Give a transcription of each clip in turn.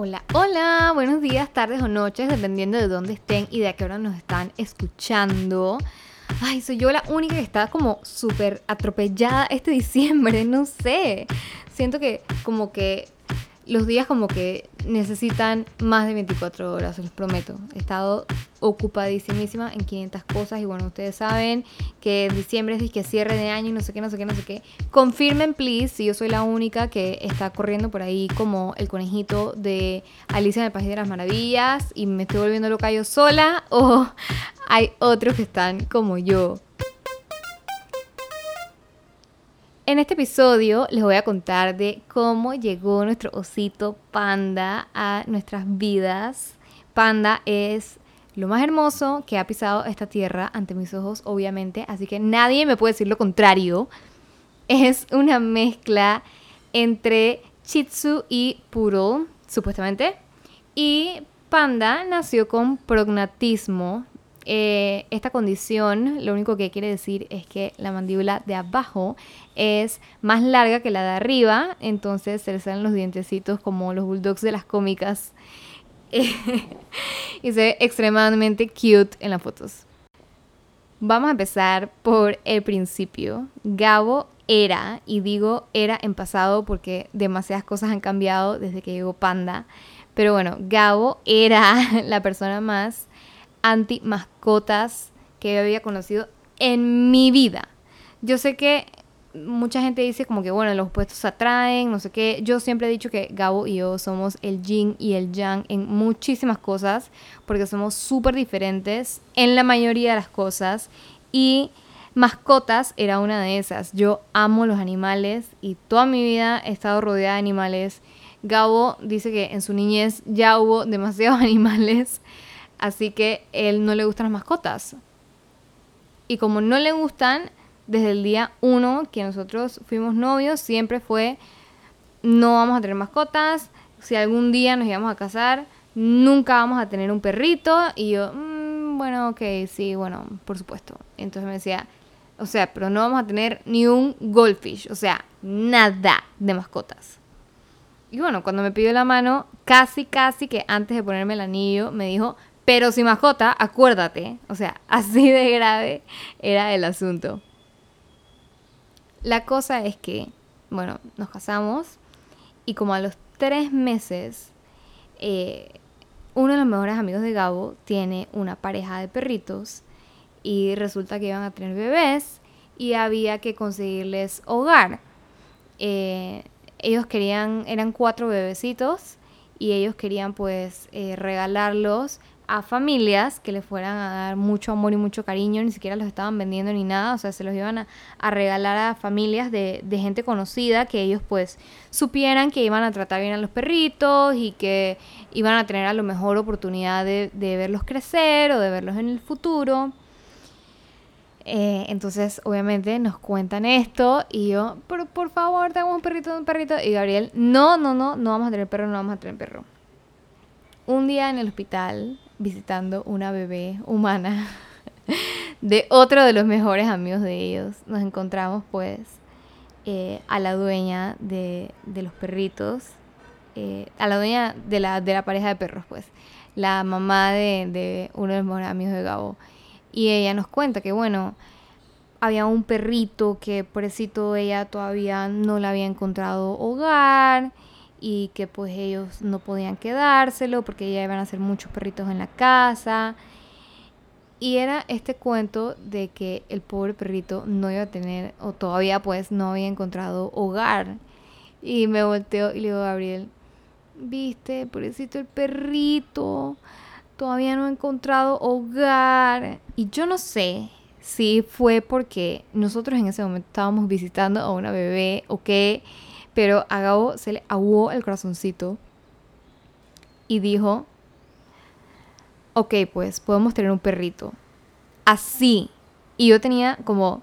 Hola, hola, buenos días, tardes o noches, dependiendo de dónde estén y de a qué hora nos están escuchando. Ay, soy yo la única que está como súper atropellada este diciembre, no sé. Siento que como que los días como que necesitan más de 24 horas, se los prometo. He estado ocupadísimísima en 500 cosas y bueno, ustedes saben que diciembre es que cierre de año y no sé qué, no sé qué, no sé qué. Confirmen, please, si yo soy la única que está corriendo por ahí como el conejito de Alicia en el País de las Maravillas y me estoy volviendo loca yo sola o hay otros que están como yo. En este episodio les voy a contar de cómo llegó nuestro osito panda a nuestras vidas. Panda es lo más hermoso que ha pisado esta tierra ante mis ojos, obviamente, así que nadie me puede decir lo contrario. Es una mezcla entre Shih y Poodle, supuestamente. Y Panda nació con prognatismo, eh, esta condición lo único que quiere decir es que la mandíbula de abajo es más larga que la de arriba, entonces se le salen los dientecitos como los bulldogs de las cómicas. y se ve extremadamente cute en las fotos. Vamos a empezar por el principio. Gabo era, y digo era en pasado porque demasiadas cosas han cambiado desde que llegó Panda. Pero bueno, Gabo era la persona más anti mascotas que yo había conocido en mi vida. Yo sé que mucha gente dice como que bueno, los opuestos se atraen, no sé qué. Yo siempre he dicho que Gabo y yo somos el yin y el yang en muchísimas cosas, porque somos súper diferentes en la mayoría de las cosas. Y mascotas era una de esas. Yo amo los animales y toda mi vida he estado rodeada de animales. Gabo dice que en su niñez ya hubo demasiados animales. Así que él no le gustan las mascotas. Y como no le gustan, desde el día uno que nosotros fuimos novios, siempre fue, no vamos a tener mascotas, si algún día nos íbamos a casar, nunca vamos a tener un perrito. Y yo, mm, bueno, ok, sí, bueno, por supuesto. Entonces me decía, o sea, pero no vamos a tener ni un goldfish, o sea, nada de mascotas. Y bueno, cuando me pidió la mano, casi, casi que antes de ponerme el anillo, me dijo, pero si mascota, acuérdate. O sea, así de grave era el asunto. La cosa es que, bueno, nos casamos y como a los tres meses, eh, uno de los mejores amigos de Gabo tiene una pareja de perritos y resulta que iban a tener bebés y había que conseguirles hogar. Eh, ellos querían, eran cuatro bebecitos y ellos querían pues eh, regalarlos a familias que les fueran a dar mucho amor y mucho cariño, ni siquiera los estaban vendiendo ni nada, o sea, se los iban a, regalar a familias de, gente conocida que ellos pues supieran que iban a tratar bien a los perritos y que iban a tener a lo mejor oportunidad de, verlos crecer o de verlos en el futuro. Eh, entonces, obviamente, nos cuentan esto y yo, por, por favor, tengo un perrito, un perrito. Y Gabriel, no, no, no, no vamos a tener perro, no vamos a tener perro. Un día en el hospital, visitando una bebé humana de otro de los mejores amigos de ellos. Nos encontramos pues eh, a la dueña de, los perritos, eh, a la dueña de la, de la pareja de perros pues, la mamá de, de uno de los mejores amigos de Gabo. Y ella nos cuenta que bueno, había un perrito que pobrecito ella todavía no le había encontrado hogar y que pues ellos no podían quedárselo porque ya iban a ser muchos perritos en la casa. Y era este cuento de que el pobre perrito no iba a tener, o todavía pues no había encontrado hogar. Y me volteo y le digo a Gabriel, viste, pobrecito el perrito, todavía no ha encontrado hogar. Y yo no sé si fue porque nosotros en ese momento estábamos visitando a una bebé o qué pero a Gabo se le aguó el corazoncito y dijo, ok, pues podemos tener un perrito. Así. Y yo tenía como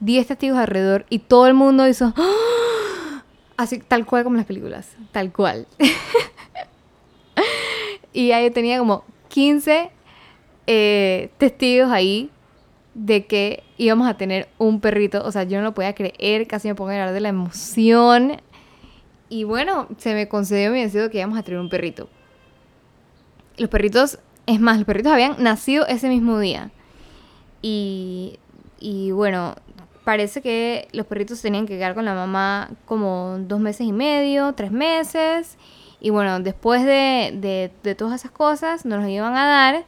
10 testigos alrededor y todo el mundo hizo, ¡Ah!", así, tal cual como en las películas, tal cual. y ahí tenía como 15 eh, testigos ahí de que íbamos a tener un perrito. O sea, yo no lo podía creer, casi me pongo a llorar de la emoción. Y bueno, se me concedió mi deseo que íbamos a tener un perrito. Los perritos, es más, los perritos habían nacido ese mismo día. Y, y bueno, parece que los perritos tenían que quedar con la mamá como dos meses y medio, tres meses. Y bueno, después de, de, todas esas cosas, nos los iban a dar.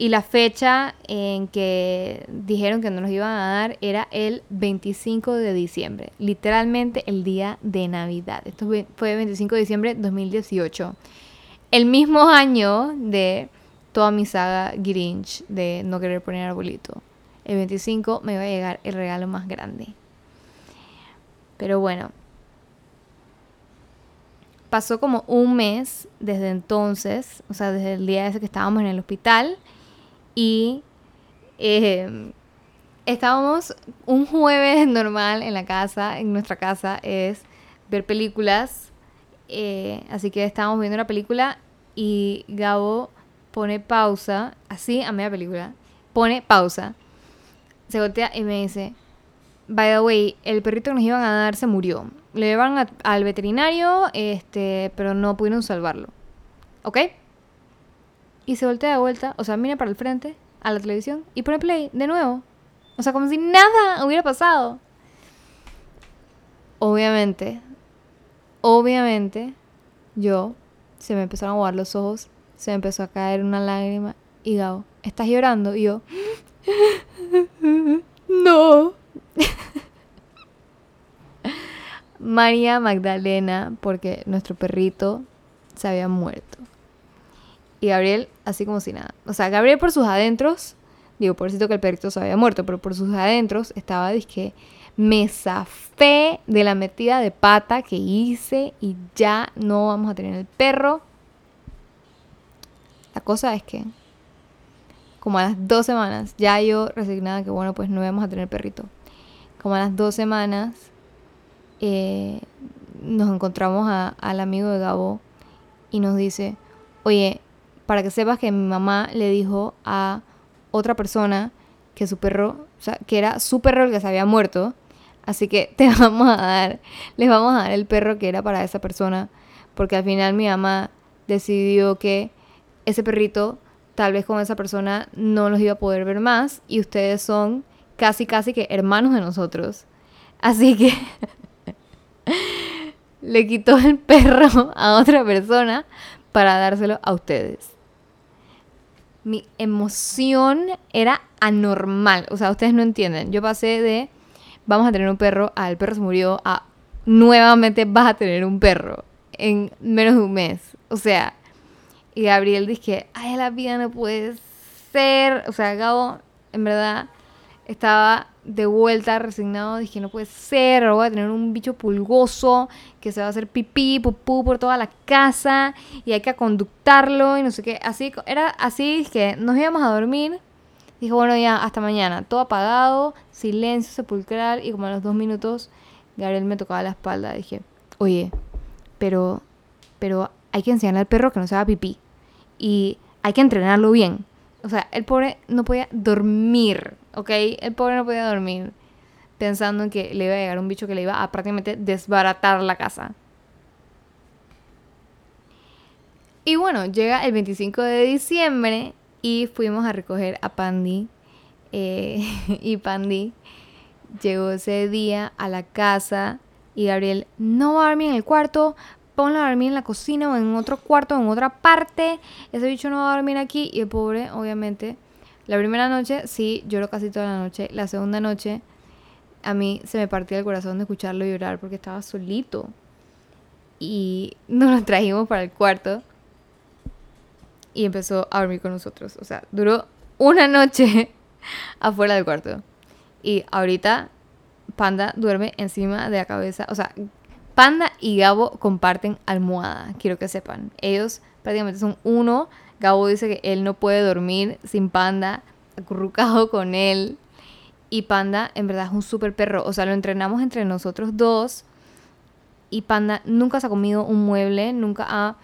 Y la fecha en que dijeron que nos los iban a dar era el 25 de diciembre. Literalmente el día de Navidad. Esto fue el 25 de diciembre de 2018. El mismo año de toda mi saga Grinch de no querer poner arbolito. El 25 me iba a llegar el regalo más grande. Pero bueno, pasó como un mes desde entonces, o sea, desde el día ese que estábamos en el hospital. Y em, estábamos un jueves normal en la casa, en nuestra casa, es ver películas. Eh, así que estábamos viendo una película y Gabo pone pausa, así a media película, pone pausa, se voltea y me dice, by the way, el perrito que nos iban a dar se murió. Le llevaron al veterinario, este, pero no pudieron salvarlo. ¿Ok? Y se voltea de vuelta, o sea, mira para el frente, a la televisión, y pone play de nuevo. O sea, como si nada hubiera pasado. Obviamente, obviamente, yo se me empezaron a aguar los ojos, se me empezó a caer una lágrima y Gabo, ¿estás llorando? Y yo, no. María Magdalena, porque nuestro perrito se había muerto. Y Gabriel, así como si nada. O sea, Gabriel por sus adentros, digo, por cierto que el perrito se había muerto, pero por sus adentros estaba, dije, me zafé de la metida de pata que hice y ya no vamos a tener el perro. La cosa es que como a las dos semanas, ya yo resignada que bueno, pues no íbamos a tener perrito. Como a las dos semanas eh, nos encontramos al amigo de Gabo y nos dice, oye, para que sepas que mi mamá le dijo a otra persona que su perro, o sea, que era su perro el que se había muerto, así que te vamos a dar, les vamos a dar el perro que era para esa persona, porque al final mi mamá decidió que ese perrito tal vez con esa persona no los iba a poder ver más y ustedes son casi, casi que hermanos de nosotros. Así que le quitó el perro a otra persona para dárselo a ustedes. Mi emoción era anormal. O sea, ustedes no entienden. Yo pasé de vamos a tener un perro a el perro se murió a nuevamente vas a tener un perro en menos de un mes. O sea, y Gabriel dije, ay, la vida no puede ser. O sea, Gabo, en verdad, estaba de vuelta resignado. Dije, no puede ser. Ahora voy a tener un bicho pulgoso que se va a hacer pipí, pupú por toda la casa. Y hay que conductarlo y no sé qué. Así, era así que nos íbamos a dormir. Dijo, bueno, ya, hasta mañana. Todo apagado, silencio sepulcral. Y como a los dos minutos, Gabriel me tocaba la espalda. Dije, oye, pero, pero hay que enseñarle al perro que no se haga pipí. Y hay que entrenarlo bien. O sea, el pobre no podía dormir, ¿ok? El pobre no podía dormir pensando en que le iba a llegar un bicho que le iba a prácticamente desbaratar la casa. Y bueno, llega el 25 de diciembre y fuimos a recoger a Pandy. Eh, y Pandy llegó ese día a la casa y Gabriel no va a dormir en el cuarto ponlo a dormir en la cocina o en otro cuarto o en otra parte. Ese bicho no va a dormir aquí. Y el pobre, obviamente, la primera noche sí lloró casi toda la noche. La segunda noche a mí se me partía el corazón de escucharlo llorar porque estaba solito. Y nos lo trajimos para el cuarto. Y empezó a dormir con nosotros. O sea, duró una noche afuera del cuarto. Y ahorita Panda duerme encima de la cabeza. O sea, Panda y Gabo comparten almohada, quiero que sepan. Ellos prácticamente son uno. Gabo dice que él no puede dormir sin Panda, acurrucado con él. Y Panda en verdad es un súper perro. O sea, lo entrenamos entre nosotros dos. Y Panda nunca se ha comido un mueble, nunca ha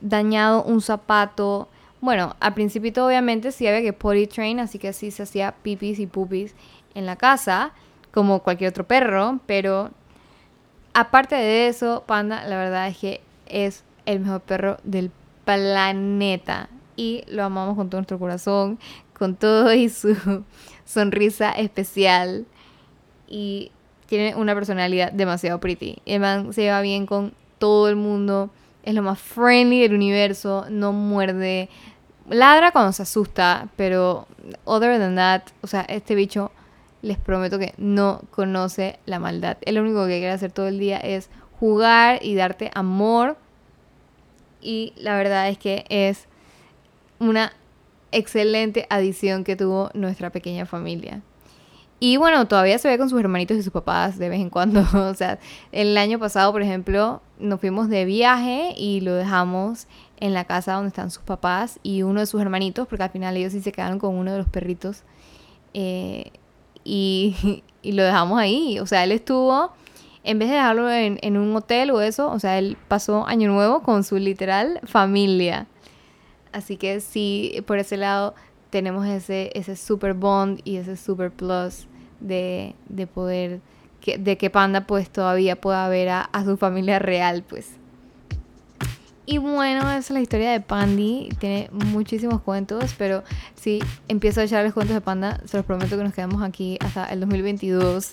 dañado un zapato. Bueno, al principio obviamente sí había que potty train, así que sí se hacía pipis y pupis en la casa, como cualquier otro perro, pero aparte de eso, Panda, la verdad es que es el mejor perro del planeta. Y lo amamos con todo nuestro corazón, con todo y su sonrisa especial. Y tiene una personalidad demasiado pretty. El se lleva bien con todo el mundo. Es lo más friendly del universo. No muerde. Ladra cuando se asusta. Pero other than that, o sea, este bicho les prometo que no conoce la maldad. El único que quiere hacer todo el día es jugar y darte amor. Y la verdad es que es una excelente adición que tuvo nuestra pequeña familia. Y bueno, todavía se ve con sus hermanitos y sus papás de vez en cuando. o sea, el año pasado, por ejemplo, nos fuimos de viaje y lo dejamos en la casa donde están sus papás y uno de sus hermanitos, porque al final ellos sí se quedaron con uno de los perritos. Eh, y, lo dejamos ahí. O sea, él estuvo, en vez de dejarlo en, en, un hotel o eso, o sea, él pasó año nuevo con su literal familia. Así que sí, por ese lado tenemos ese, ese super bond y ese super plus de, de poder, que, de que Panda pues todavía pueda ver a, a su familia real pues. Y bueno, esa es la historia de Pandy. Tiene muchísimos cuentos, pero si empiezo a echarles cuentos de Panda, se los prometo que nos quedamos aquí hasta el 2022,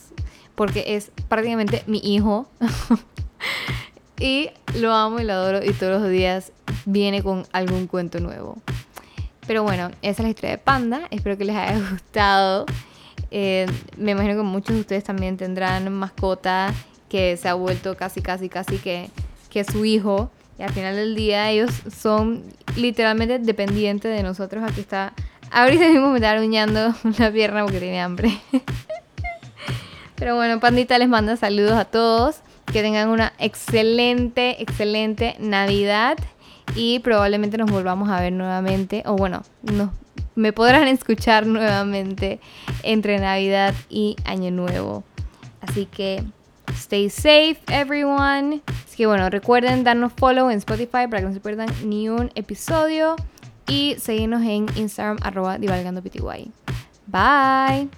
porque es prácticamente mi hijo. y lo amo y lo adoro y todos los días viene con algún cuento nuevo. Pero bueno, esa es la historia de Panda. Espero que les haya gustado. Eh, me imagino que muchos de ustedes también tendrán mascota que se ha vuelto casi, casi, casi que, que su hijo. Y al final del día ellos son literalmente dependientes de nosotros. Aquí está. Ahorita mismo me está aruñando la pierna porque tiene hambre. Pero bueno, Pandita les manda saludos a todos. Que tengan una excelente, excelente Navidad. Y probablemente nos volvamos a ver nuevamente. O bueno, no, me podrán escuchar nuevamente entre Navidad y Año Nuevo. Así que Stay safe, everyone. Así que bueno, recuerden darnos follow en Spotify para que no se pierdan ni un episodio. Y seguirnos en Instagram, arroba divalgandopty. Bye.